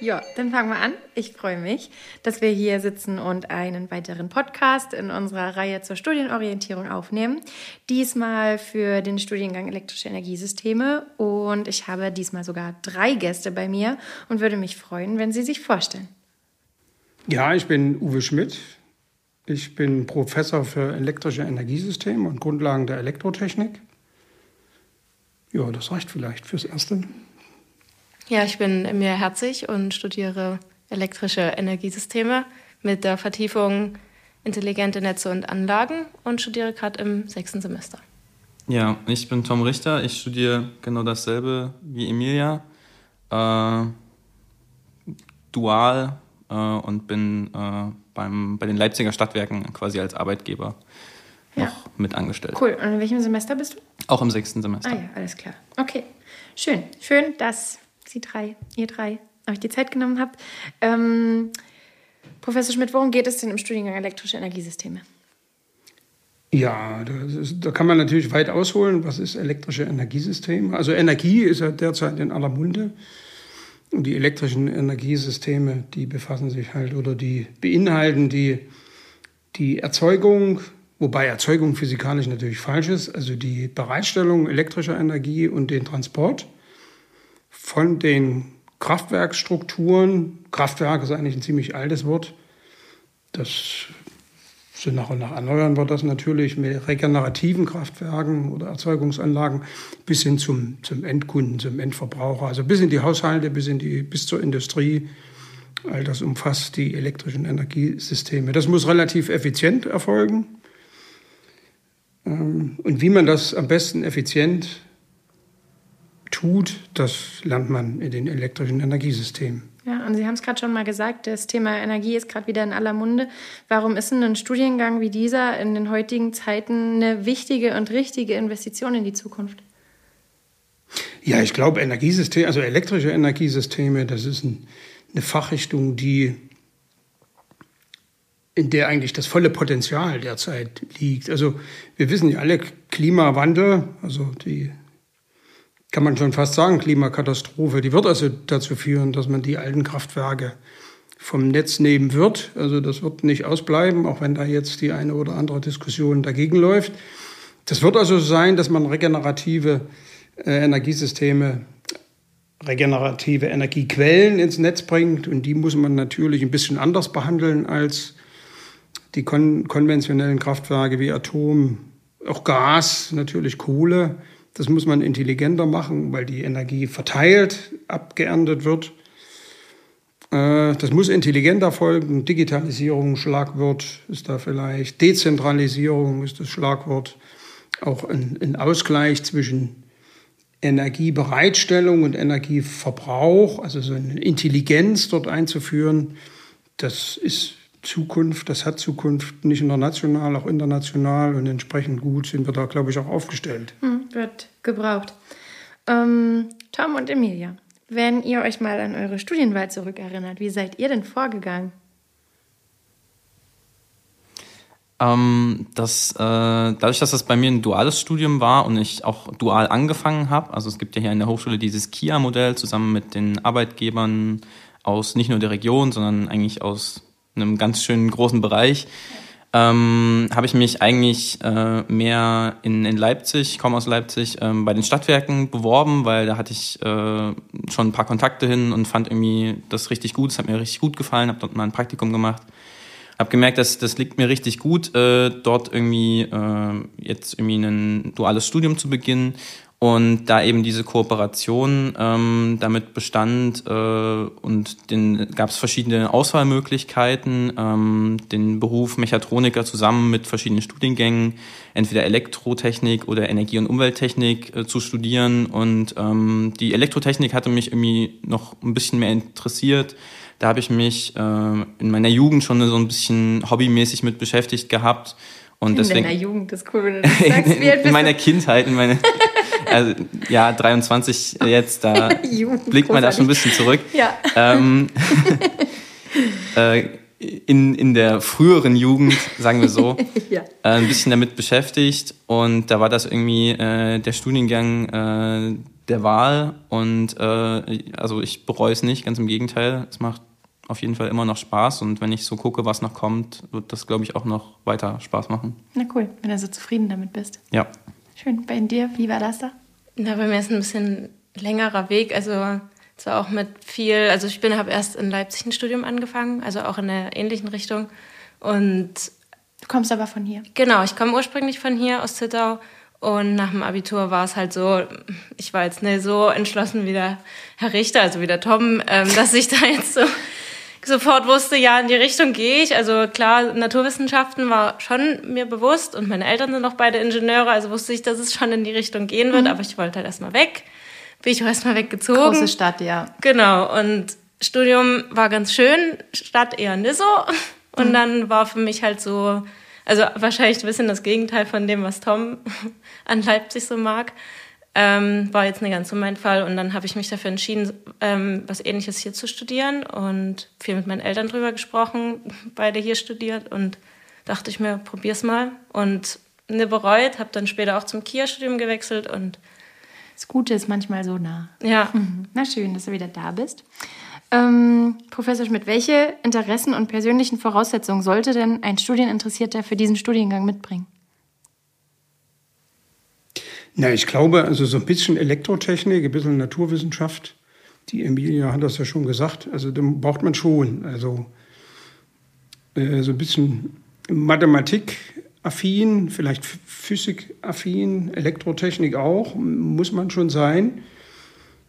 Ja, dann fangen wir an. Ich freue mich, dass wir hier sitzen und einen weiteren Podcast in unserer Reihe zur Studienorientierung aufnehmen. Diesmal für den Studiengang elektrische Energiesysteme und ich habe diesmal sogar drei Gäste bei mir und würde mich freuen, wenn Sie sich vorstellen. Ja, ich bin Uwe Schmidt. Ich bin Professor für elektrische Energiesysteme und Grundlagen der Elektrotechnik. Ja, das reicht vielleicht fürs Erste. Ja, ich bin Emilia Herzig und studiere elektrische Energiesysteme mit der Vertiefung intelligente Netze und Anlagen und studiere gerade im sechsten Semester. Ja, ich bin Tom Richter. Ich studiere genau dasselbe wie Emilia. Äh, dual äh, und bin äh, beim, bei den Leipziger Stadtwerken quasi als Arbeitgeber ja. noch mit angestellt. Cool. Und in welchem Semester bist du? Auch im sechsten Semester. Ah ja, alles klar. Okay. Schön. Schön, dass Sie drei, ihr drei, euch die Zeit genommen habt. Ähm, Professor Schmidt, worum geht es denn im Studiengang elektrische Energiesysteme? Ja, ist, da kann man natürlich weit ausholen. Was ist elektrische Energiesysteme? Also Energie ist ja derzeit in aller Munde. Und die elektrischen Energiesysteme, die befassen sich halt oder die beinhalten die, die Erzeugung, wobei Erzeugung physikalisch natürlich falsch ist, also die Bereitstellung elektrischer Energie und den Transport von den Kraftwerkstrukturen, Kraftwerk ist eigentlich ein ziemlich altes Wort, das so nach und nach erneuern wir das natürlich mit regenerativen Kraftwerken oder Erzeugungsanlagen bis hin zum, zum Endkunden, zum Endverbraucher, also bis in die Haushalte, bis, in die, bis zur Industrie. All das umfasst die elektrischen Energiesysteme. Das muss relativ effizient erfolgen. Ähm, und wie man das am besten effizient tut, das lernt man in den elektrischen Energiesystemen. Ja, und Sie haben es gerade schon mal gesagt, das Thema Energie ist gerade wieder in aller Munde. Warum ist denn ein Studiengang wie dieser in den heutigen Zeiten eine wichtige und richtige Investition in die Zukunft? Ja, ich glaube, Energiesysteme, also elektrische Energiesysteme, das ist ein, eine Fachrichtung, die in der eigentlich das volle Potenzial derzeit liegt. Also wir wissen ja alle, Klimawandel, also die kann man schon fast sagen, Klimakatastrophe. Die wird also dazu führen, dass man die alten Kraftwerke vom Netz nehmen wird. Also das wird nicht ausbleiben, auch wenn da jetzt die eine oder andere Diskussion dagegen läuft. Das wird also sein, dass man regenerative äh, Energiesysteme, regenerative Energiequellen ins Netz bringt. Und die muss man natürlich ein bisschen anders behandeln als die kon konventionellen Kraftwerke wie Atom, auch Gas, natürlich Kohle. Das muss man intelligenter machen, weil die Energie verteilt, abgeerntet wird. Äh, das muss intelligenter folgen. Digitalisierung, Schlagwort ist da vielleicht. Dezentralisierung ist das Schlagwort. Auch ein, ein Ausgleich zwischen Energiebereitstellung und Energieverbrauch, also so eine Intelligenz dort einzuführen, das ist Zukunft, das hat Zukunft nicht nur national, auch international und entsprechend gut sind wir da, glaube ich, auch aufgestellt. Hm, wird gebraucht. Ähm, Tom und Emilia, wenn ihr euch mal an eure Studienwahl zurückerinnert, wie seid ihr denn vorgegangen? Ähm, das, äh, dadurch, dass das bei mir ein duales Studium war und ich auch dual angefangen habe, also es gibt ja hier in der Hochschule dieses KIA-Modell zusammen mit den Arbeitgebern aus nicht nur der Region, sondern eigentlich aus einem ganz schönen großen Bereich, ähm, habe ich mich eigentlich äh, mehr in, in Leipzig, komme aus Leipzig, ähm, bei den Stadtwerken beworben, weil da hatte ich äh, schon ein paar Kontakte hin und fand irgendwie das richtig gut. Es hat mir richtig gut gefallen, habe dort mal ein Praktikum gemacht. Habe gemerkt, dass das liegt mir richtig gut, äh, dort irgendwie äh, jetzt irgendwie ein duales Studium zu beginnen und da eben diese Kooperation ähm, damit bestand äh, und den gab es verschiedene Auswahlmöglichkeiten, ähm, den Beruf Mechatroniker zusammen mit verschiedenen Studiengängen, entweder Elektrotechnik oder Energie- und Umwelttechnik äh, zu studieren. Und ähm, die Elektrotechnik hatte mich irgendwie noch ein bisschen mehr interessiert. Da habe ich mich äh, in meiner Jugend schon so ein bisschen hobbymäßig mit beschäftigt gehabt Und in deswegen, deiner Jugend ist cool, wenn du das sagst. in, in meiner? Kindheit, in meine, also, ja, 23 jetzt, da blickt man da schon ein bisschen zurück. Ja. Ähm, äh, in, in der früheren Jugend, sagen wir so, Ja. äh, ein bisschen damit beschäftigt und da war das irgendwie äh, der Studiengang äh, der Wahl und äh, also ich bereue es nicht, ganz im Gegenteil, es macht auf jeden Fall immer noch Spaß und wenn ich so gucke, was noch kommt, wird das glaube ich auch noch weiter Spaß machen. Na cool, wenn du so zufrieden damit bist. Ja. Schön. Bei dir, wie war das da? Na, bei mir ist ein bisschen längerer Weg. Also zwar auch mit viel, also ich bin, habe erst in Leipzig ein Studium angefangen, also auch in einer ähnlichen Richtung. Und Du kommst aber von hier. genau, ich komme ursprünglich von hier aus Zittau. Und nach dem Abitur war es halt so, ich war jetzt nicht so entschlossen wie der Herr Richter, also wie der Tom, ähm, dass ich da jetzt so sofort wusste, ja, in die Richtung gehe ich. Also klar, Naturwissenschaften war schon mir bewusst und meine Eltern sind auch beide Ingenieure, also wusste ich, dass es schon in die Richtung gehen wird, aber ich wollte halt erstmal weg. Bin ich auch erstmal weggezogen. Große Stadt, ja. Genau, und Studium war ganz schön, Stadt eher nicht so. Und dann war für mich halt so, also wahrscheinlich ein bisschen das Gegenteil von dem, was Tom an Leipzig so mag. Ähm, war jetzt nicht ganz so mein Fall. Und dann habe ich mich dafür entschieden, ähm, was Ähnliches hier zu studieren und viel mit meinen Eltern drüber gesprochen, beide hier studiert und dachte ich mir, probier's mal. Und ne bereut, habe dann später auch zum KIA-Studium gewechselt und Das Gute ist manchmal so nah. ja, Mhm. Na schön, dass du wieder da bist. Ähm, Professor Schmidt, welche Interessen und persönlichen Voraussetzungen sollte denn ein Studieninteressierter für diesen Studiengang mitbringen? Na, ich glaube, also so ein bisschen Elektrotechnik, ein bisschen Naturwissenschaft. Die Emilia hat das ja schon gesagt. Also da braucht man schon. Also äh, so ein bisschen Mathematik-affin, vielleicht Physik-affin, Elektrotechnik auch, muss man schon sein.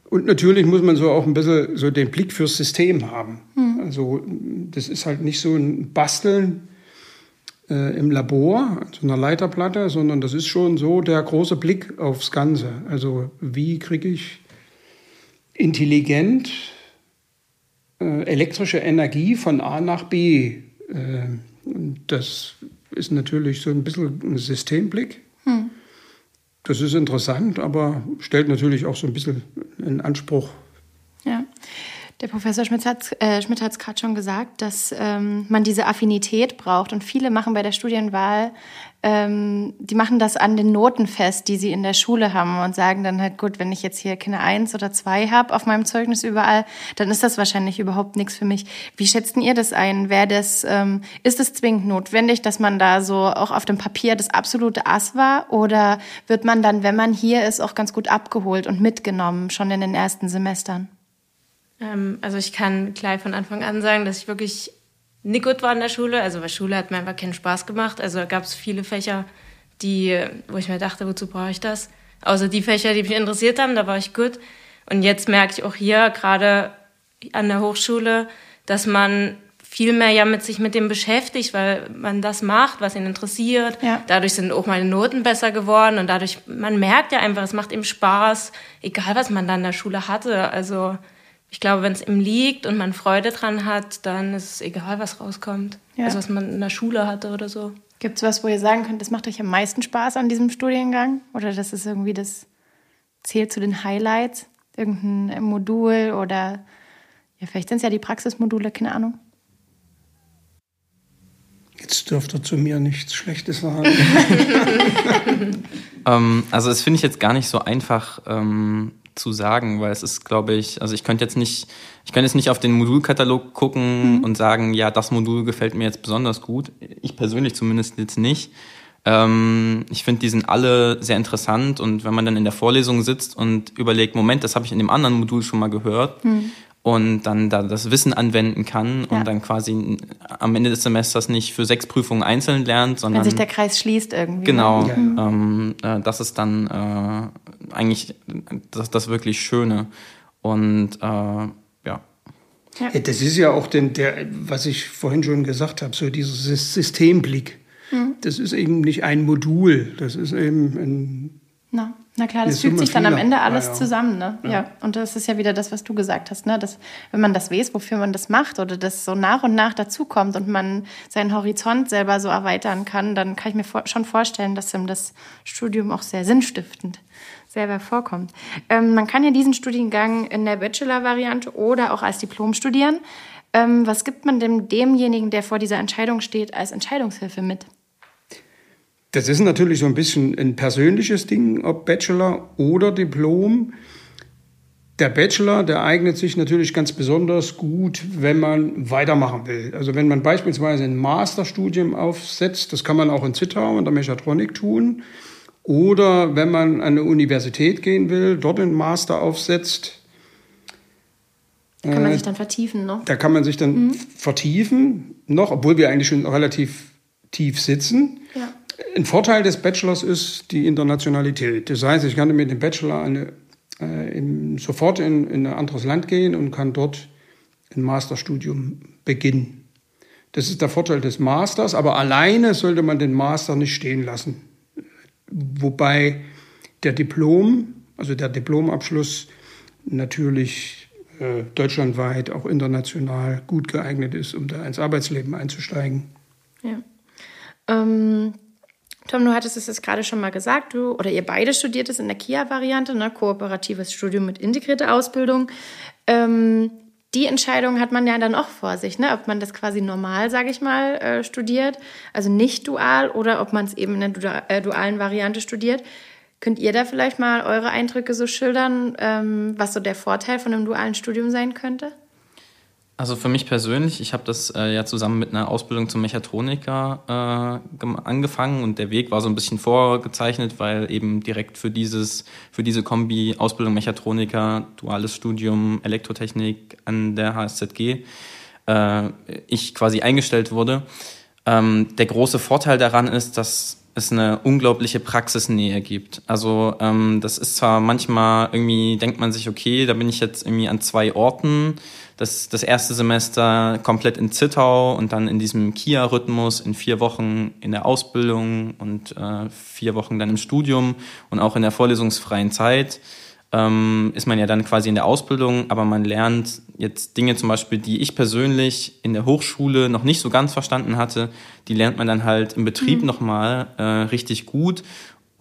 Und natürlich muss man so auch ein bisschen so den Blick fürs System haben. Also das ist halt nicht so ein Basteln äh, im Labor, so einer Leiterplatte, sondern das ist schon so der große Blick aufs Ganze. Also wie kriege ich intelligent äh, elektrische Energie von A nach B? Äh, das ist natürlich so ein bisschen ein Systemblick. Das ist interessant, aber stellt natürlich auch so ein bisschen einen Anspruch. Der Professor Schmidt hat äh, es gerade schon gesagt, dass ähm, man diese Affinität braucht. Und viele machen bei der Studienwahl, ähm, die machen das an den Noten fest, die sie in der Schule haben und sagen dann halt, gut, wenn ich jetzt hier keine Eins oder zwei habe auf meinem Zeugnis überall, dann ist das wahrscheinlich überhaupt nichts für mich. Wie schätzt ihr das ein? Wäre das, ähm, ist es zwingend notwendig, dass man da so auch auf dem Papier das absolute Ass war? Oder wird man dann, wenn man hier ist, auch ganz gut abgeholt und mitgenommen, schon in den ersten Semestern? Ähm, also ich kann gleich von Anfang an sagen, dass ich wirklich nicht gut war in der Schule. Also weil Schule hat mir einfach keinen Spaß gemacht. Also da gab es viele Fächer, die, wo ich mir dachte, wozu brauche ich das? Außer die Fächer, die mich interessiert haben, da war ich gut. Und jetzt merke ich auch hier, gerade an der Hochschule, dass man viel mehr ja mit sich mit dem beschäftigt, weil man das macht, was ihn interessiert. Ja. Dadurch sind auch meine Noten besser geworden und dadurch, man merkt ja einfach, es macht ihm Spaß, egal was man dann in der Schule hatte. Also ich glaube, wenn es ihm liegt und man Freude dran hat, dann ist es egal, was rauskommt. Ja. Also was man in der Schule hatte oder so. Gibt es was, wo ihr sagen könnt, das macht euch am meisten Spaß an diesem Studiengang? Oder das ist irgendwie das zählt zu den Highlights? Irgendein Modul oder ja, vielleicht sind es ja die Praxismodule, keine Ahnung. Jetzt dürfte zu mir nichts Schlechtes sagen. Ähm, also das finde ich jetzt gar nicht so einfach ähm, zu sagen, weil es ist, glaube ich, also ich könnte jetzt nicht, ich könnte jetzt nicht auf den Modulkatalog gucken und sagen, ja, das Modul gefällt mir jetzt besonders gut. Ich persönlich zumindest jetzt nicht. Ähm, ich finde, die sind alle sehr interessant und wenn man dann in der Vorlesung sitzt und überlegt, Moment, das habe ich in dem anderen Modul schon mal gehört und dann da das Wissen anwenden kann Ja. und dann quasi am Ende des Semesters nicht für sechs Prüfungen einzeln lernt, sondern Wenn sich der Kreis schließt irgendwie. Genau, Ne? Ja, ja. Ähm, äh, das ist dann äh, eigentlich das, das wirklich Schöne. Und äh, ja. Ja, das ist ja auch den, der, was ich vorhin schon gesagt habe, so dieser Sys- Systemblick. Das ist eben nicht ein Modul, das ist eben ein Na, na klar, das fügt sich dann am Ende alles ja, ja. zusammen, ne? Ja. ja. Und das ist ja wieder das, was du gesagt hast, ne? Dass, wenn man das weiß, wofür man das macht oder das so nach und nach dazukommt und man seinen Horizont selber so erweitern kann, dann kann ich mir vor schon vorstellen, dass ihm das Studium auch sehr sinnstiftend selber vorkommt. Ähm, man kann ja diesen Studiengang in der Bachelor-Variante oder auch als Diplom studieren. Ähm, was gibt man dem, demjenigen, der vor dieser Entscheidung steht, als Entscheidungshilfe mit? Das ist natürlich so ein bisschen ein persönliches Ding, ob Bachelor oder Diplom. Der Bachelor, der eignet sich natürlich ganz besonders gut, wenn man weitermachen will. Also wenn man beispielsweise ein Masterstudium aufsetzt, das kann man auch in Zittau in der Mechatronik tun, oder wenn man an eine Universität gehen will, dort einen Master aufsetzt. Da kann man äh, sich dann vertiefen noch. Da kann man sich dann mhm. vertiefen noch, obwohl wir eigentlich schon relativ tief sitzen. Ja. Ein Vorteil des Bachelors ist die Internationalität. Das heißt, ich kann mit dem Bachelor eine, äh, in, sofort in, in, ein anderes Land gehen und kann dort ein Masterstudium beginnen. Das ist der Vorteil des Masters, aber alleine sollte man den Master nicht stehen lassen. Wobei der Diplom, also der Diplomabschluss natürlich äh, deutschlandweit, auch international gut geeignet ist, um da ins Arbeitsleben einzusteigen. Ja. Ähm, Tom, du hattest es jetzt gerade schon mal gesagt, du oder ihr beide studiert es in der KIA-Variante, ne? kooperatives Studium mit integrierter Ausbildung. Ähm, die Entscheidung hat man ja dann auch vor sich, ne? ob man das quasi normal, sage ich mal, äh, studiert, also nicht dual, oder ob man es eben in der äh, dualen Variante studiert. Könnt ihr da vielleicht mal eure Eindrücke so schildern, ähm, was so der Vorteil von einem dualen Studium sein könnte? Also für mich persönlich, ich habe das äh, ja zusammen mit einer Ausbildung zum Mechatroniker äh, angefangen und der Weg war so ein bisschen vorgezeichnet, weil eben direkt für dieses für diese Kombi Ausbildung Mechatroniker, duales Studium Elektrotechnik an der HSZG äh, ich quasi eingestellt wurde. Ähm, der große Vorteil daran ist, dass es eine unglaubliche Praxisnähe gibt. Also ähm, das ist zwar manchmal irgendwie denkt man sich, okay, da bin ich jetzt irgendwie an zwei Orten das, das erste Semester komplett in Zittau und dann in diesem KIA-Rhythmus in vier Wochen in der Ausbildung und äh, vier Wochen dann im Studium und auch in der vorlesungsfreien Zeit ähm, ist man ja dann quasi in der Ausbildung, aber man lernt jetzt Dinge zum Beispiel, die ich persönlich in der Hochschule noch nicht so ganz verstanden hatte, die lernt man dann halt im Betrieb mhm. nochmal äh, richtig gut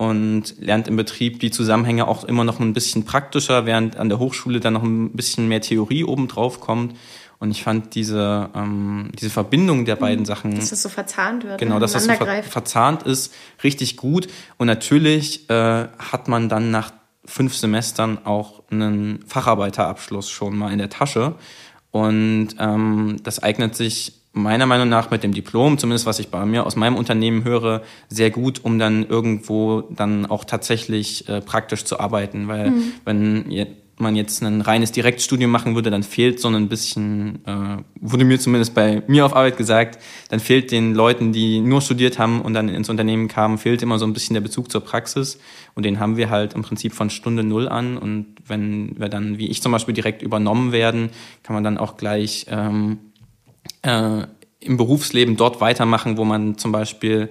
und lernt im Betrieb die Zusammenhänge auch immer noch ein bisschen praktischer, während an der Hochschule dann noch ein bisschen mehr Theorie obendrauf kommt. Und ich fand diese, ähm, diese Verbindung der beiden mhm. Sachen. Dass das so verzahnt wird. Genau, dass das so ver verzahnt ist, richtig gut. Und natürlich äh, hat man dann nach fünf Semestern auch einen Facharbeiterabschluss schon mal in der Tasche. Und ähm, das eignet sich meiner Meinung nach mit dem Diplom, zumindest was ich bei mir aus meinem Unternehmen höre, sehr gut, um dann irgendwo dann auch tatsächlich äh, praktisch zu arbeiten. Weil mhm. wenn man jetzt ein reines Direktstudium machen würde, dann fehlt so ein bisschen, äh, wurde mir zumindest bei mir auf Arbeit gesagt, dann fehlt den Leuten, die nur studiert haben und dann ins Unternehmen kamen, fehlt immer so ein bisschen der Bezug zur Praxis. Und den haben wir halt im Prinzip von Stunde Null an. Und wenn wir dann, wie ich zum Beispiel, direkt übernommen werden, kann man dann auch gleich ähm, äh, im Berufsleben dort weitermachen, wo man zum Beispiel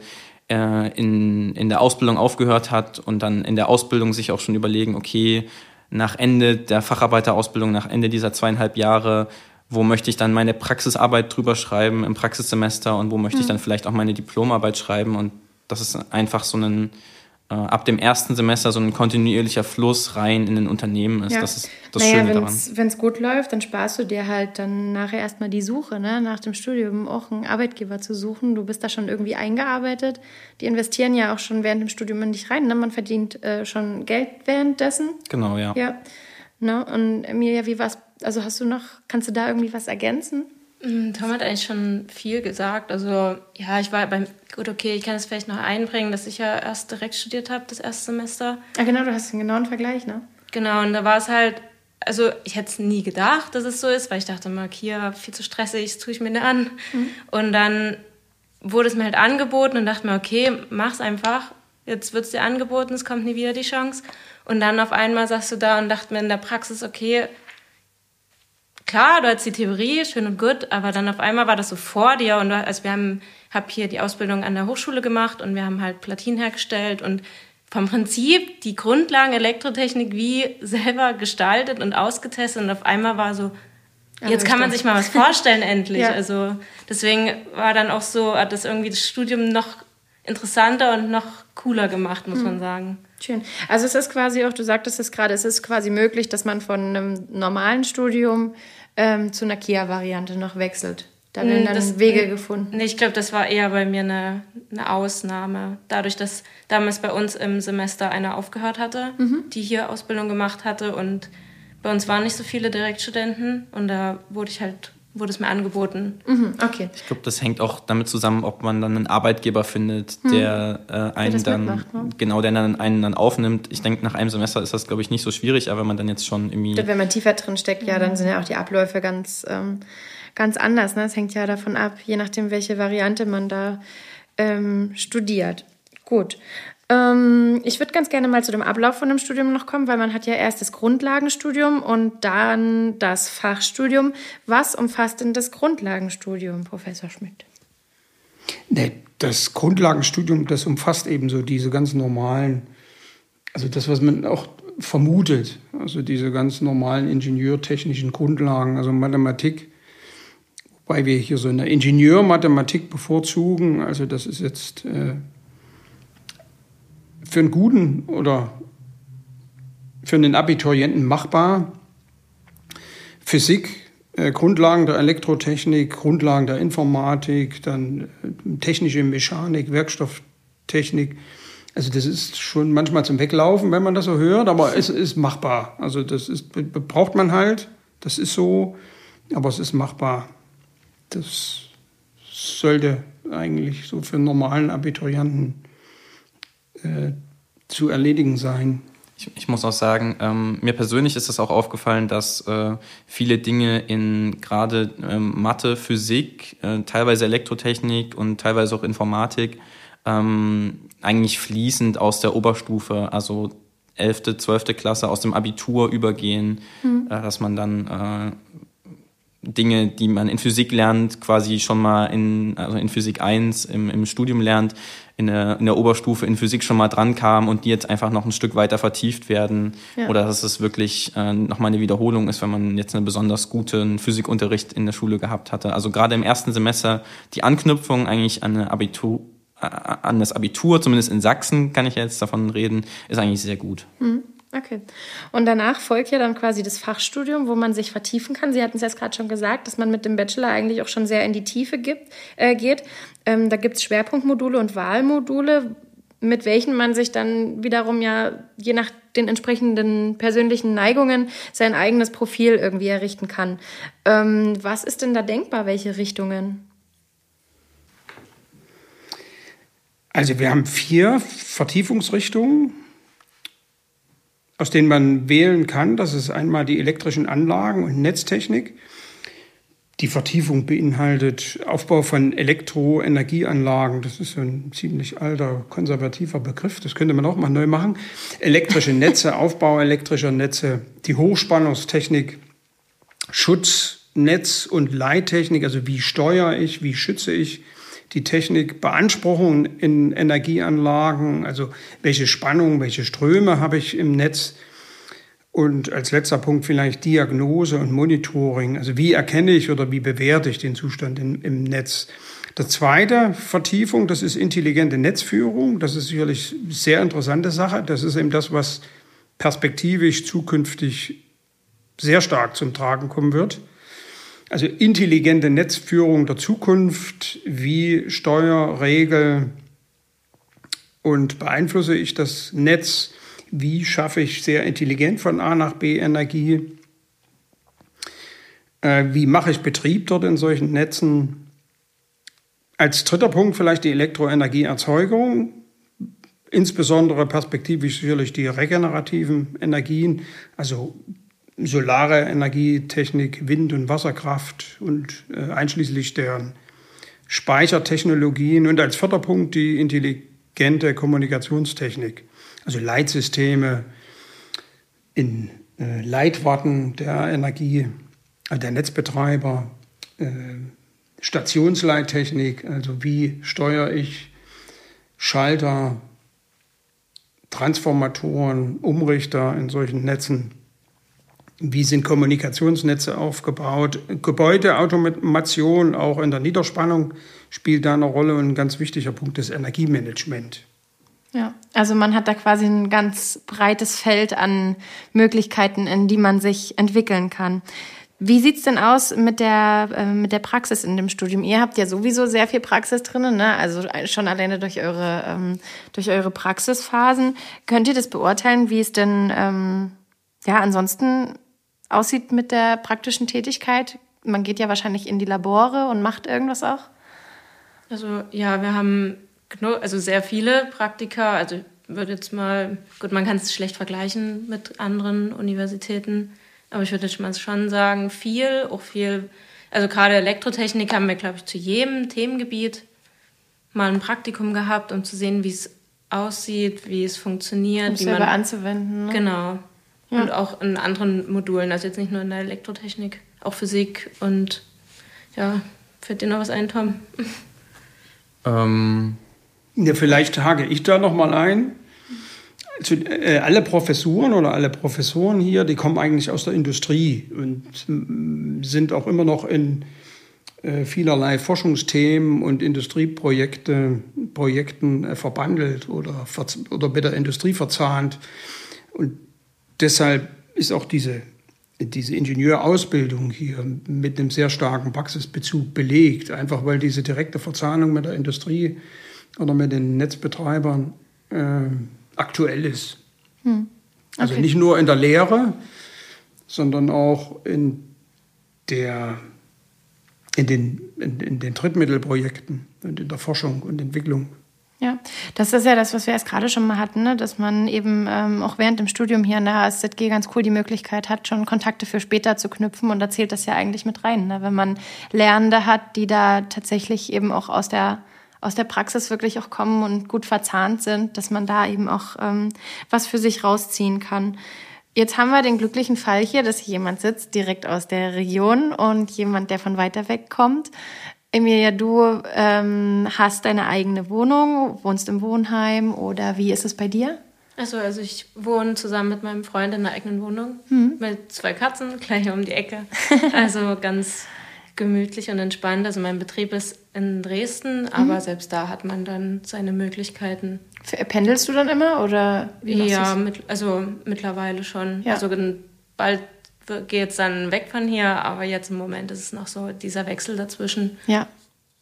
äh, in, in der Ausbildung aufgehört hat und dann in der Ausbildung sich auch schon überlegen, okay, nach Ende der Facharbeiterausbildung, nach Ende dieser zweieinhalb Jahre, wo möchte ich dann meine Praxisarbeit drüber schreiben im Praxissemester und wo möchte ich hm. dann vielleicht auch meine Diplomarbeit schreiben und das ist einfach so ein ab dem ersten Semester so ein kontinuierlicher Fluss rein in ein Unternehmen ist. Ja. Das ist das naja, Schöne daran. Wenn es gut läuft, dann sparst du dir halt dann nachher erstmal die Suche, ne? nach dem Studium auch einen Arbeitgeber zu suchen. Du bist da schon irgendwie eingearbeitet. Die investieren ja auch schon während dem Studium in dich rein. Ne? Man verdient äh, schon Geld währenddessen. Genau, ja. Ja. Ne? Und Emilia, wie war's? Also hast du noch, kannst du da irgendwie was ergänzen? Mm, Tom hat eigentlich schon viel gesagt. Also ja, ich war beim, gut, okay, ich kann es vielleicht noch einbringen, dass ich ja erst direkt studiert habe, das erste Semester. Ja, genau, du hast einen genauen Vergleich, ne? Genau, und da war es halt, also ich hätte es nie gedacht, dass es so ist, weil ich dachte mal, hier, viel zu stressig, das tue ich mir nicht an. Mhm. Und dann wurde es mir halt angeboten und dachte mir, okay, mach's einfach. Jetzt wird es dir angeboten, es kommt nie wieder die Chance. Und dann auf einmal sagst du da und dachte mir in der Praxis, okay, klar, du hattest die Theorie, schön und gut, aber dann auf einmal war das so vor dir und du, also wir haben, hab hier die Ausbildung an der Hochschule gemacht und wir haben halt Platinen hergestellt und vom Prinzip die Grundlagen Elektrotechnik wie selber gestaltet und ausgetestet und auf einmal war so, jetzt kann man sich mal was vorstellen endlich. ja. Also deswegen war dann auch so, hat das irgendwie das Studium noch interessanter und noch cooler gemacht, muss mhm. man sagen. Schön. Also es ist quasi auch, du sagtest es gerade, es ist quasi möglich, dass man von einem normalen Studium ähm, zu einer Kia-Variante noch wechselt. Da werden hm, dann das, Wege gefunden. Nee, ich glaube, das war eher bei mir eine, eine Ausnahme. Dadurch, dass damals bei uns im Semester einer aufgehört hatte, mhm. die hier Ausbildung gemacht hatte und bei uns waren nicht so viele Direktstudenten und da wurde ich halt wurde es mir angeboten. Mhm, okay. Ich glaube, das hängt auch damit zusammen, ob man dann einen Arbeitgeber findet, hm. der äh, einen dann mitmacht, ne? genau, der dann einen dann aufnimmt. Ich denke, nach einem Semester ist das, glaube ich, nicht so schwierig, aber wenn man dann jetzt schon irgendwie. Wenn man tiefer drin steckt, ja, dann sind ja auch die Abläufe ganz ähm, ganz anders. Ne? Es hängt ja davon ab, je nachdem, welche Variante man da ähm, studiert. Gut. Ähm, ich würde ganz gerne mal zu dem Ablauf von dem Studium noch kommen, weil man hat ja erst das Grundlagenstudium und dann das Fachstudium. Was umfasst denn das Grundlagenstudium, Professor Schmidt? Nee, das Grundlagenstudium, das umfasst eben so diese ganz normalen, also das, was man auch vermutet, also diese ganz normalen ingenieurtechnischen Grundlagen, also Mathematik, weil wir hier so eine Ingenieurmathematik bevorzugen. Also das ist jetzt äh, für einen guten oder für einen Abiturienten machbar. Physik, äh, Grundlagen der Elektrotechnik, Grundlagen der Informatik, dann äh, technische Mechanik, Werkstofftechnik. Also das ist schon manchmal zum Weglaufen, wenn man das so hört, aber es ist machbar. Also das ist, braucht man halt, das ist so, aber es ist machbar das sollte eigentlich so für normalen Abiturienten äh, zu erledigen sein. Ich, ich muss auch sagen, ähm, mir persönlich ist es auch aufgefallen, dass äh, viele Dinge in gerade ähm, Mathe, Physik, äh, teilweise Elektrotechnik und teilweise auch Informatik ähm, eigentlich fließend aus der Oberstufe, also 11., 12. Klasse aus dem Abitur übergehen, mhm. äh, dass man dann äh, Dinge, die man in Physik lernt, quasi schon mal in, also in Physik 1 im, im Studium lernt, in der, in der Oberstufe in Physik schon mal dran kam und die jetzt einfach noch ein Stück weiter vertieft werden. Ja. Oder dass es wirklich äh, nochmal eine Wiederholung ist, wenn man jetzt einen besonders guten Physikunterricht in der Schule gehabt hatte. Also gerade im ersten Semester die Anknüpfung eigentlich an, Abitur, äh, an das Abitur, zumindest in Sachsen kann ich jetzt davon reden, ist eigentlich sehr gut. Mhm. Okay. Und danach folgt ja dann quasi das Fachstudium, wo man sich vertiefen kann. Sie hatten es jetzt gerade schon gesagt, dass man mit dem Bachelor eigentlich auch schon sehr in die Tiefe gibt, äh, geht. Ähm, da gibt es Schwerpunktmodule und Wahlmodule, mit welchen man sich dann wiederum ja je nach den entsprechenden persönlichen Neigungen sein eigenes Profil irgendwie errichten kann. Ähm, was ist denn da denkbar, welche Richtungen? Also wir haben vier Vertiefungsrichtungen aus denen man wählen kann. Das ist einmal die elektrischen Anlagen und Netztechnik. Die Vertiefung beinhaltet Aufbau von Elektroenergieanlagen. Das ist ein ziemlich alter, konservativer Begriff. Das könnte man auch mal neu machen. Elektrische Netze, Aufbau elektrischer Netze, die Hochspannungstechnik, Schutz, Netz- und Leittechnik. Also wie steuere ich, wie schütze ich die Technik Beanspruchung in Energieanlagen, also welche Spannung, welche Ströme habe ich im Netz. Und als letzter Punkt vielleicht Diagnose und Monitoring. Also wie erkenne ich oder wie bewerte ich den Zustand in, im Netz? Das zweite Vertiefung, das ist intelligente Netzführung. Das ist sicherlich eine sehr interessante Sache. Das ist eben das, was perspektivisch zukünftig sehr stark zum Tragen kommen wird. Also intelligente Netzführung der Zukunft, wie Steuer, Regel und beeinflusse ich das Netz, wie schaffe ich sehr intelligent von A nach B Energie, äh, wie mache ich Betrieb dort in solchen Netzen. Als dritter Punkt vielleicht die Elektroenergieerzeugung, insbesondere perspektivisch sicherlich die regenerativen Energien, also solare Energietechnik, Wind- und Wasserkraft und äh, einschließlich der Speichertechnologien und als Förderpunkt die intelligente Kommunikationstechnik, also Leitsysteme in äh, Leitwarten der Energie, äh, der Netzbetreiber, äh, Stationsleittechnik, also wie steuere ich Schalter, Transformatoren, Umrichter in solchen Netzen. Wie sind Kommunikationsnetze aufgebaut? Gebäudeautomation, auch in der Niederspannung, spielt da eine Rolle und ein ganz wichtiger Punkt ist Energiemanagement. Ja, also man hat da quasi ein ganz breites Feld an Möglichkeiten, in die man sich entwickeln kann. Wie sieht es denn aus mit der, äh, mit der Praxis in dem Studium? Ihr habt ja sowieso sehr viel Praxis drin, ne? also schon alleine durch eure, ähm, durch eure Praxisphasen. Könnt ihr das beurteilen, wie es denn ähm, ja, ansonsten aussieht mit der praktischen Tätigkeit? Man geht ja wahrscheinlich in die Labore und macht irgendwas auch. Also ja, wir haben also sehr viele Praktika. Also ich würde jetzt mal, gut, man kann es schlecht vergleichen mit anderen Universitäten. Aber ich würde mal schon sagen, viel, auch viel, also gerade Elektrotechnik haben wir, glaube ich, zu jedem Themengebiet mal ein Praktikum gehabt, um zu sehen, wie es aussieht, wie es funktioniert. Um wie selber man, anzuwenden. Ne? Genau. Ja. Und auch in anderen Modulen, also jetzt nicht nur in der Elektrotechnik, auch Physik und ja, fällt dir noch was ein, Tom? Ähm. Ja, vielleicht hake ich da noch mal ein zu, äh, alle Professuren oder alle Professoren hier, die kommen eigentlich aus der Industrie und mm, sind auch immer noch in äh, vielerlei Forschungsthemen und Industrieprojekte Projekten äh, verbandelt oder, oder mit der Industrie verzahnt. Und deshalb ist auch diese, diese Ingenieurausbildung hier mit einem sehr starken Praxisbezug belegt, einfach weil diese direkte Verzahnung mit der Industrie oder mit den Netzbetreibern äh, aktuell ist. Hm. Also okay. Also nicht nur in der Lehre, sondern auch in, der, in, den, in, in den Drittmittelprojekten und in der Forschung und Entwicklung. Ja, das ist ja das, was wir erst gerade schon mal hatten, ne? dass man eben ähm, auch während dem Studium hier an der HSZG ganz cool die Möglichkeit hat, schon Kontakte für später zu knüpfen. Und da zählt das ja eigentlich mit rein, ne? wenn man Lernende hat, die da tatsächlich eben auch aus der aus der Praxis wirklich auch kommen und gut verzahnt sind, dass man da eben auch ähm, was für sich rausziehen kann. Jetzt haben wir den glücklichen Fall hier, dass hier jemand sitzt direkt aus der Region und jemand, der von weiter weg kommt. Emilia, du ähm, hast deine eigene Wohnung, wohnst im Wohnheim oder wie ist es bei dir? Also, also ich wohne zusammen mit meinem Freund in einer eigenen Wohnung hm. mit zwei Katzen gleich um die Ecke. Also ganz gemütlich und entspannt. Also mein Betrieb ist in Dresden, aber mhm. selbst da hat man dann seine Möglichkeiten. Pendelst du dann immer oder wie Ja, mit, also mittlerweile schon. Ja. Also bald geht es dann weg von hier, aber jetzt im Moment ist es noch so dieser Wechsel dazwischen. Ja.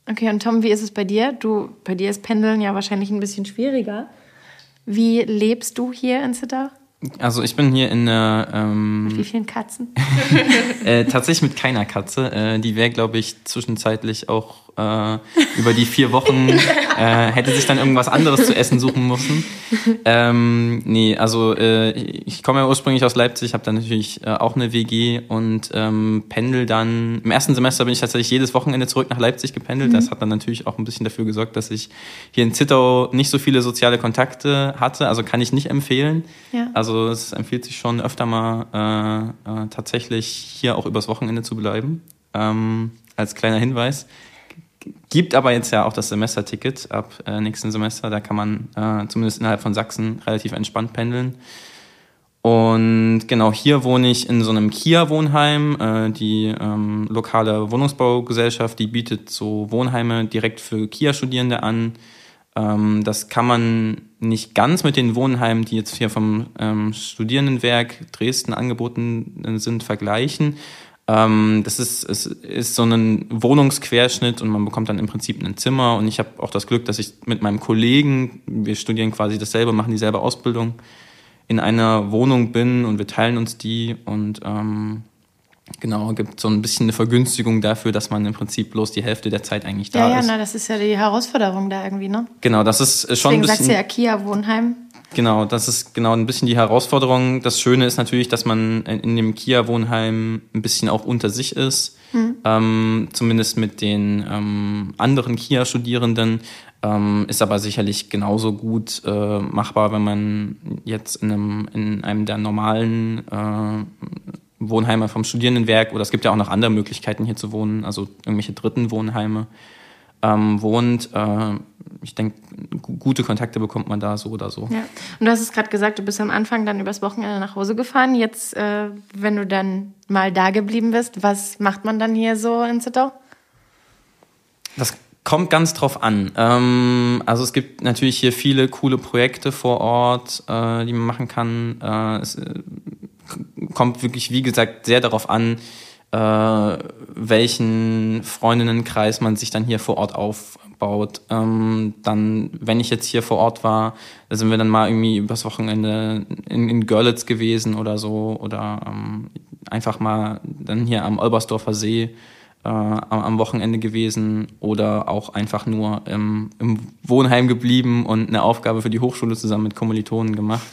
Okay, und Tom, wie ist es bei dir? Du, bei dir ist Pendeln ja wahrscheinlich ein bisschen schwieriger. Wie lebst du hier in Zittau? Also ich bin hier in der... Ähm, Wie vielen Katzen? äh, tatsächlich mit keiner Katze. Äh, die wäre, glaube ich, zwischenzeitlich auch äh, über die vier Wochen äh, hätte sich dann irgendwas anderes zu essen suchen müssen. Ähm, nee, also äh, ich komme ja ursprünglich aus Leipzig, habe dann natürlich äh, auch eine WG und ähm, pendel dann. Im ersten Semester bin ich tatsächlich jedes Wochenende zurück nach Leipzig gependelt. Mhm. Das hat dann natürlich auch ein bisschen dafür gesorgt, dass ich hier in Zittau nicht so viele soziale Kontakte hatte. Also kann ich nicht empfehlen. Ja. Also es empfiehlt sich schon öfter mal äh, äh, tatsächlich hier auch übers Wochenende zu bleiben. Ähm, als kleiner Hinweis. Gibt aber jetzt ja auch das Semesterticket ab äh, nächsten Semester. Da kann man äh, zumindest innerhalb von Sachsen relativ entspannt pendeln. Und genau hier wohne ich in so einem Kia-Wohnheim. Äh, die ähm, lokale Wohnungsbaugesellschaft, die bietet so Wohnheime direkt für Kia-Studierende an. Ähm, das kann man nicht ganz mit den Wohnheimen, die jetzt hier vom ähm, Studierendenwerk Dresden angeboten sind, vergleichen. Ähm, das ist, es ist so ein Wohnungsquerschnitt und man bekommt dann im Prinzip ein Zimmer. Und ich habe auch das Glück, dass ich mit meinem Kollegen, wir studieren quasi dasselbe, machen dieselbe Ausbildung, in einer Wohnung bin und wir teilen uns die und ähm, genau, gibt so ein bisschen eine Vergünstigung dafür, dass man im Prinzip bloß die Hälfte der Zeit eigentlich da ja, ja, ist. Ja, na, das ist ja die Herausforderung da irgendwie, ne? Genau, das ist schon Deswegen ein bisschen... sagst du ja Kia Wohnheim. Genau, das ist genau ein bisschen die Herausforderung. Das Schöne ist natürlich, dass man in dem Kia-Wohnheim ein bisschen auch unter sich ist, mhm. ähm, zumindest mit den ähm, anderen Kia-Studierenden. Ähm, ist aber sicherlich genauso gut äh, machbar, wenn man jetzt in einem, in einem der normalen äh, Wohnheime vom Studierendenwerk oder es gibt ja auch noch andere Möglichkeiten hier zu wohnen, also irgendwelche dritten Wohnheime ähm, wohnt. Äh, ich denke, gute Kontakte bekommt man da so oder so. Ja. Und du hast es gerade gesagt, du bist am Anfang dann übers Wochenende nach Hause gefahren. Jetzt, äh, wenn du dann mal da geblieben bist, was macht man dann hier so in Zittau? Das kommt ganz drauf an. Ähm, also es gibt natürlich hier viele coole Projekte vor Ort, äh, die man machen kann. Äh, es äh, kommt wirklich, wie gesagt, sehr darauf an, äh, welchen Freundinnenkreis man sich dann hier vor Ort aufbaut. Ähm, dann, wenn ich jetzt hier vor Ort war, da sind wir dann mal irgendwie übers Wochenende in, in Görlitz gewesen oder so oder ähm, einfach mal dann hier am Olbersdorfer See äh, am Wochenende gewesen oder auch einfach nur im, im Wohnheim geblieben und eine Aufgabe für die Hochschule zusammen mit Kommilitonen gemacht.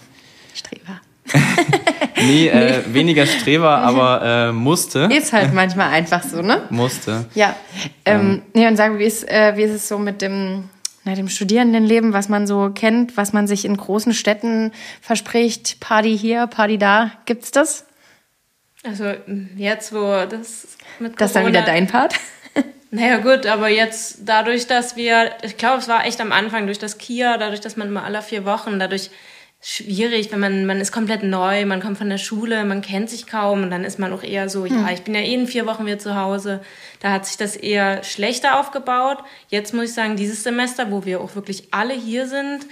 Streber. nee, äh, weniger Streber, aber äh, musste. Ist halt manchmal einfach so, ne? Musste. Ja. Ähm, nee, und sagen, wie ist, äh, wie ist es so mit dem, na, dem Studierendenleben, was man so kennt, was man sich in großen Städten verspricht? Party hier, Party da. Gibt's das? Also jetzt, wo das mit Corona... Das ist dann wieder dein Part? Naja gut, aber jetzt dadurch, dass wir, ich glaube, es war echt am Anfang durch das KIA, dadurch, dass man immer alle vier Wochen, dadurch schwierig, wenn man, man ist komplett neu, man kommt von der Schule, man kennt sich kaum und dann ist man auch eher so, hm. ja, ich bin ja eh in vier Wochen wieder zu Hause. Da hat sich das eher schlechter aufgebaut. Jetzt muss ich sagen, dieses Semester, wo wir auch wirklich alle hier sind,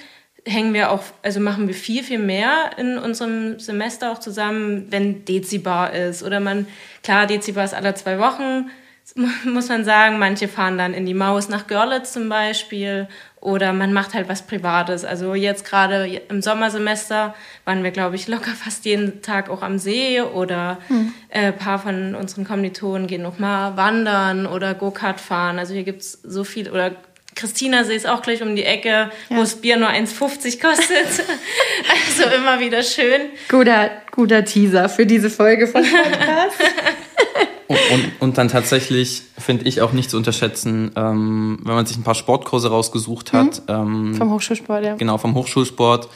hängen wir auch, also machen wir viel, viel mehr in unserem Semester auch zusammen, wenn Dezibar ist oder man, klar, Dezibar ist alle zwei Wochen, muss man sagen. Manche fahren dann in die Maus nach Görlitz zum Beispiel oder man macht halt was Privates. Also jetzt gerade im Sommersemester waren wir, glaube ich, locker fast jeden Tag auch am See oder hm. äh, ein paar von unseren Kommilitonen gehen noch mal wandern oder Go-Kart fahren. Also hier gibt es so viel oder Christina See ist auch gleich um die Ecke, ja. wo das Bier nur 1,50 kostet. also immer wieder schön. Guter, guter Teaser für diese Folge von Podcast. Und, und, und, dann tatsächlich finde ich auch nicht zu unterschätzen, ähm, wenn man sich ein paar Sportkurse rausgesucht hat. Mhm. Ähm, vom Hochschulsport, ja. Genau, vom Hochschulsport.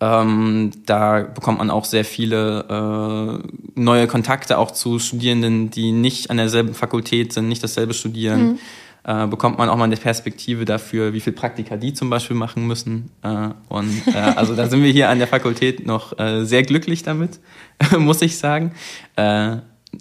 Ähm, da bekommt man auch sehr viele äh, neue Kontakte auch zu Studierenden, die nicht an derselben Fakultät sind, nicht dasselbe studieren. Mhm. Äh, bekommt man auch mal eine Perspektive dafür, wie viel Praktika die zum Beispiel machen müssen. Äh, und äh, also da sind wir hier an der Fakultät noch äh, sehr glücklich damit, muss ich sagen.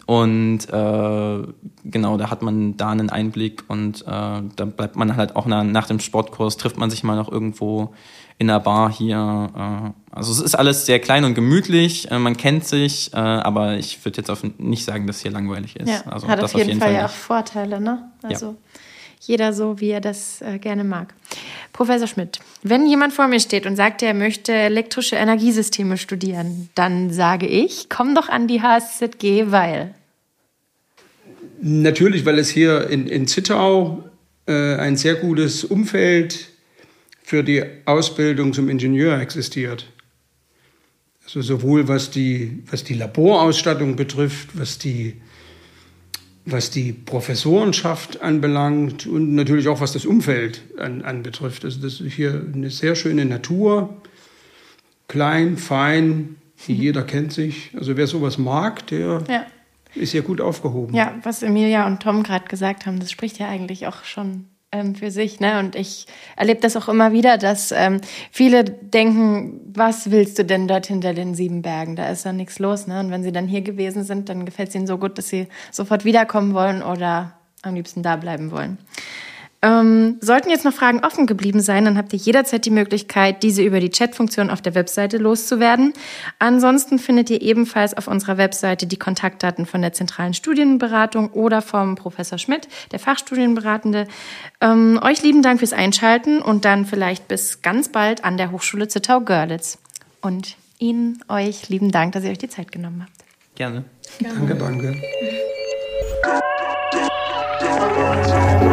Und äh, genau, da hat man da einen Einblick und äh, da bleibt man halt auch nach, nach dem Sportkurs, trifft man sich mal noch irgendwo in der Bar hier. Äh, also es ist alles sehr klein und gemütlich, äh, man kennt sich, äh, aber ich würde jetzt auf nicht sagen, dass hier langweilig ist. Ja, also hat auf jeden, auf jeden Fall, Fall ja auch Vorteile, ne? Also ja. Jeder so, wie er das äh, gerne mag. Professor Schmidt, wenn jemand vor mir steht und sagt, er möchte elektrische Energiesysteme studieren, dann sage ich, komm doch an die HSZG, weil. Natürlich, weil es hier in, in Zittau äh, ein sehr gutes Umfeld für die Ausbildung zum Ingenieur existiert. Also sowohl was die, was die Laborausstattung betrifft, was die was die Professorenschaft anbelangt und natürlich auch was das Umfeld an, anbetrifft. Also das ist hier eine sehr schöne Natur, klein, fein, jeder kennt sich. Also wer sowas mag, der ja. ist hier gut aufgehoben. Ja, was Emilia und Tom gerade gesagt haben, das spricht ja eigentlich auch schon ähm, für sich. Ne? Und ich erlebe das auch immer wieder, dass ähm, viele denken, was willst du denn dort hinter den sieben Bergen? Da ist ja nichts los. Ne? Und wenn sie dann hier gewesen sind, dann gefällt es ihnen so gut, dass sie sofort wiederkommen wollen oder am liebsten da bleiben wollen. Ähm, sollten jetzt noch Fragen offen geblieben sein, dann habt ihr jederzeit die Möglichkeit, diese über die Chatfunktion auf der Webseite loszuwerden. Ansonsten findet ihr ebenfalls auf unserer Webseite die Kontaktdaten von der zentralen Studienberatung oder vom Professor Schmidt, der Fachstudienberatende. Ähm, euch lieben Dank fürs Einschalten und dann vielleicht bis ganz bald an der Hochschule Zittau-Görlitz. Und Ihnen, euch lieben Dank, dass ihr euch die Zeit genommen habt. Gerne. Gerne. Danke, danke.